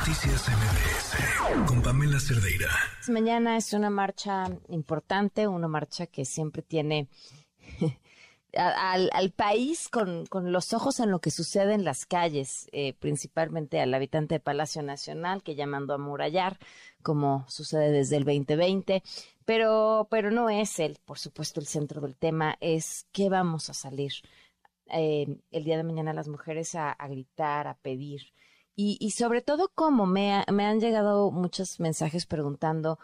Noticias MBS con Pamela Cerdeira. Mañana es una marcha importante, una marcha que siempre tiene al, país con, los ojos en lo que sucede en las calles, eh, principalmente al habitante de Palacio Nacional que ya mandó a murallar, como sucede desde el 2020. Pero, pero no es él, por supuesto, el centro del tema, es qué vamos a salir eh, el día de mañana las mujeres a, gritar, a pedir. Y, sobre todo, cómo me, me han llegado muchos mensajes preguntando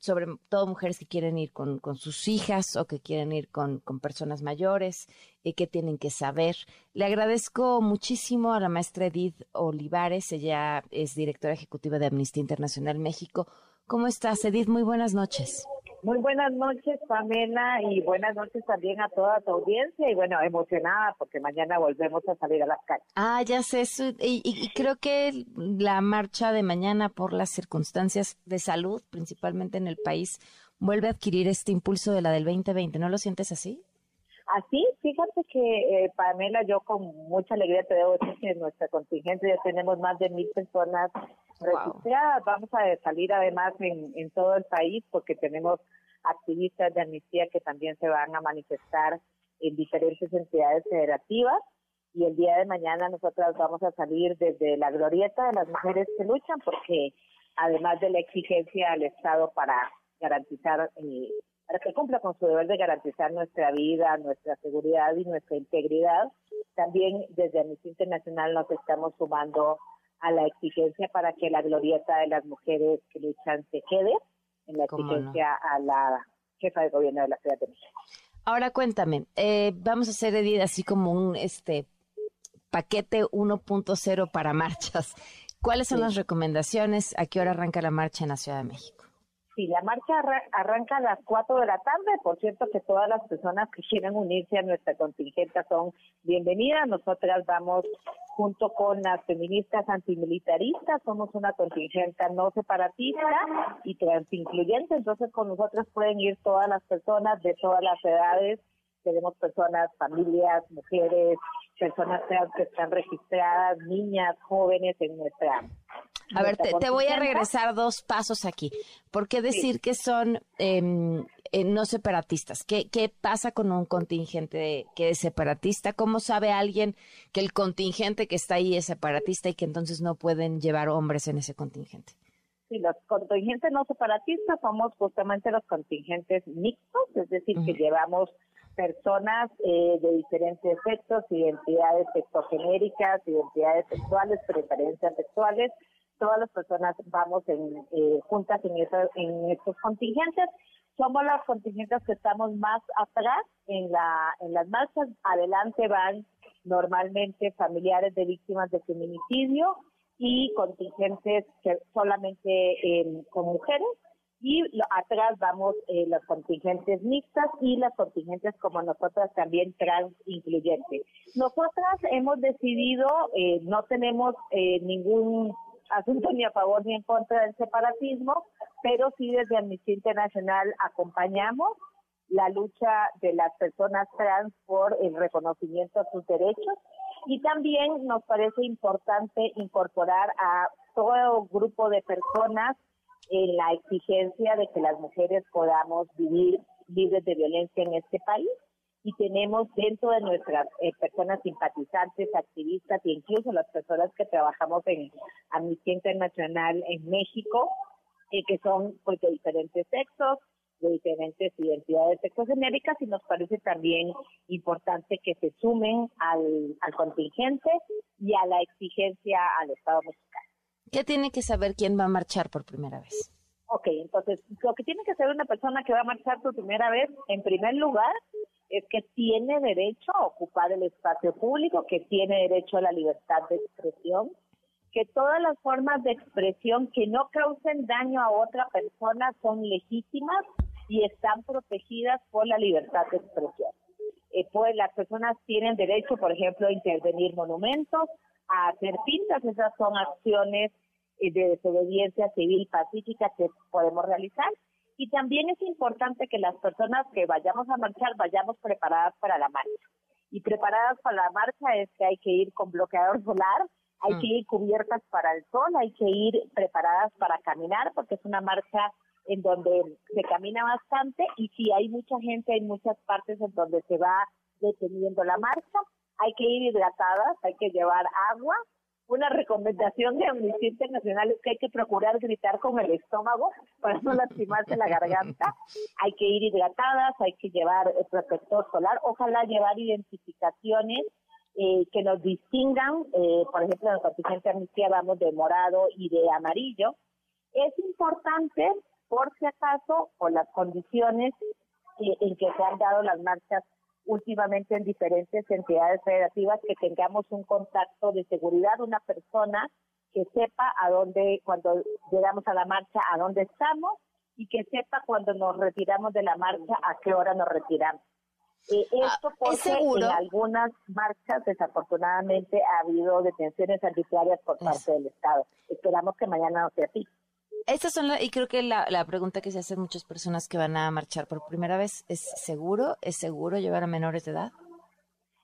sobre todo mujeres que quieren ir con, sus hijas o que quieren ir con, personas mayores y eh, que tienen que saber. Le agradezco muchísimo a la maestra Edith Olivares, ella es directora ejecutiva de Amnistía Internacional México. ¿Cómo estás, Edith? Muy buenas noches. Muy buenas noches, Pamela, y buenas noches también a toda tu audiencia. Y bueno, emocionada porque mañana volvemos a salir a las calles. Ah, ya sé, y, y, creo que la marcha de mañana por las circunstancias de salud, principalmente en el país, vuelve a adquirir este impulso de la del 2020. ¿No lo sientes así? Así, fíjate que, eh, Pamela, yo con mucha alegría te debo decir que en nuestra contingente ya tenemos más de mil personas registradas. Vamos a salir además en, en todo el país porque tenemos activistas de amnistía que también se van a manifestar en diferentes entidades federativas y el día de mañana nosotras vamos a salir desde la glorieta de las mujeres que luchan porque además de la exigencia al Estado para garantizar eh, para que cumpla con su deber de garantizar nuestra vida, nuestra seguridad y nuestra integridad. También desde Amnistía Internacional nos estamos sumando a la exigencia para que la glorieta de las mujeres que luchan se quede, en la exigencia a la jefa de gobierno de la Ciudad de México. Ahora cuéntame, eh, vamos a hacer Edith así como un este paquete 1.0 para marchas. ¿Cuáles son las recomendaciones? ¿A qué hora arranca la marcha en la Ciudad de México? Sí, la marcha arranca a las 4 de la tarde. Por cierto, que todas las personas que quieran unirse a nuestra contingente son bienvenidas. Nosotras vamos junto con las feministas antimilitaristas. Somos una contingente no separatista y transincluyente. Entonces, con nosotras pueden ir todas las personas de todas las edades. Tenemos personas, familias, mujeres, personas que están registradas, niñas, jóvenes en nuestra a ver, te, voy a regresar dos pasos aquí. ¿Por qué decir que son em, eh, no separatistas? ¿Qué, ¿Qué pasa con un contingente que es separatista? ¿Cómo sabe alguien que el contingente que está ahí es separatista y que entonces no pueden llevar hombres en ese contingente? Sí, los contingentes no separatistas somos justamente los contingentes mixtos, es decir, que llevamos personas eh, de diferentes sexos, identidades sexogenéricas, identidades sexuales, preferencias sexuales, todas las personas vamos en, eh, juntas en, en estos contingentes. Somos las contingentes que estamos más atrás en, la, en las marchas. Adelante van normalmente familiares de víctimas de feminicidio y contingentes que solamente con mujeres y atrás vamos eh, los contingentes mixtas y las contingentes como nosotras también trans incluyentes. Nosotras hemos decidido, eh, no tenemos eh, ningún asunto ni a favor ni en contra del separatismo, pero sí desde Amnistía Internacional acompañamos la lucha de las personas trans por el reconocimiento de sus derechos. Y también nos parece importante incorporar a todo grupo de personas en la exigencia de que las mujeres podamos vivir libres de violencia en este país y tenemos dentro de nuestras eh, personas simpatizantes, activistas e incluso las personas que trabajamos en Amnistía Internacional en México, eh, que son pues, de diferentes sexos, de diferentes identidades sexogenéricas y nos parece también importante que se sumen al, al contingente y a la exigencia al Estado mexicano. ¿Qué tiene que saber quién va a marchar por primera vez? Ok, entonces lo que tiene que saber una persona que va a marchar por primera vez, en primer lugar, es que tiene derecho a ocupar el espacio público, que tiene derecho a la libertad de expresión, que todas las formas de expresión que no causen daño a otra persona son legítimas y están protegidas por la libertad de expresión. Eh, pues las personas tienen derecho, por ejemplo, a intervenir monumentos, a hacer pintas, esas son acciones eh, de desobediencia civil pacífica que podemos realizar y también es importante que las personas que vayamos a marchar vayamos preparadas para la marcha. Y preparadas para la marcha es que hay que ir con bloqueador solar, Hay que ir cubiertas para el sol, hay que ir preparadas para caminar, porque es una marcha en donde se camina bastante y si hay mucha gente, hay muchas partes en donde se va deteniendo la marcha. Hay que ir hidratadas, hay que llevar agua. Una recomendación de Amnistía Internacional es que hay que procurar gritar con el estómago para no lastimarse la garganta. Hay que ir hidratadas, hay que llevar protector solar, ojalá llevar identificaciones eh, que nos distingan, eh, por ejemplo, en el contingente amnistía vamos de morado y de amarillo. Es importante, por si acaso, por las condiciones en que se han dado las marchas últimamente en diferentes entidades federativas, que tengamos un contacto de seguridad, una persona que sepa a dónde, cuando llegamos a la marcha, a dónde estamos y que sepa cuando nos retiramos de la marcha, a qué hora nos retiramos. Eh, ah, esto porque en algunas marchas desafortunadamente ha habido detenciones arbitrarias por parte del Estado. Esperamos que mañana no sea así. Estas son y creo que la, la, pregunta que se hacen muchas personas que van a marchar por primera vez es seguro, es seguro llevar a menores de edad.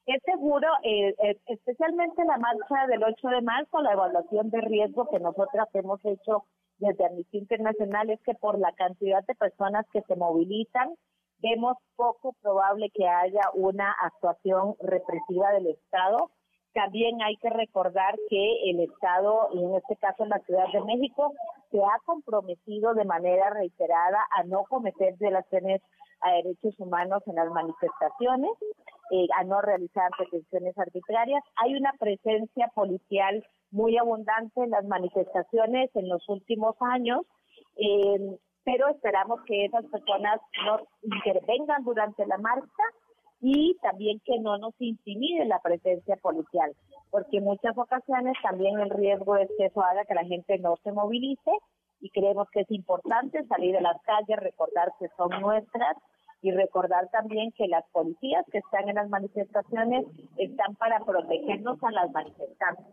Es seguro, eh, eh, especialmente la marcha del 8 de marzo, la evaluación de riesgo que nosotras hemos hecho desde Amnistía Internacional es que por la cantidad de personas que se movilizan, vemos poco probable que haya una actuación represiva del Estado. También hay que recordar que el Estado, y en este caso la Ciudad de México, se ha comprometido de manera reiterada a no cometer violaciones a derechos humanos en las manifestaciones, eh, a no realizar detenciones arbitrarias. Hay una presencia policial muy abundante en las manifestaciones en los últimos años. Eh, pero esperamos que esas personas no intervengan durante la marcha y también que no nos intimide la presencia policial, porque en muchas ocasiones también el riesgo es que eso haga que la gente no se movilice y creemos que es importante salir a las calles, recordar que son nuestras y recordar también que las policías que están en las manifestaciones están para protegernos a las manifestantes,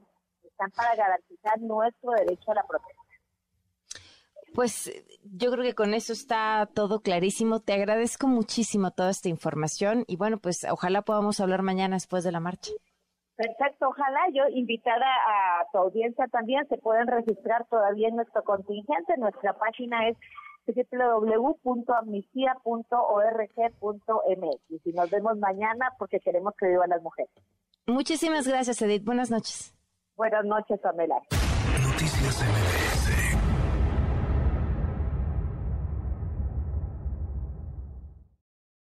están para garantizar nuestro derecho a la protección. Pues yo creo que con eso está todo clarísimo. Te agradezco muchísimo toda esta información y bueno, pues ojalá podamos hablar mañana después de la marcha. Perfecto, ojalá yo invitada a tu audiencia también, se pueden registrar todavía en nuestro contingente, nuestra página es www.amnistía.org.mx y nos vemos mañana porque queremos que vivan las mujeres. Muchísimas gracias, Edith. Buenas noches. Buenas noches, Pamela. Noticias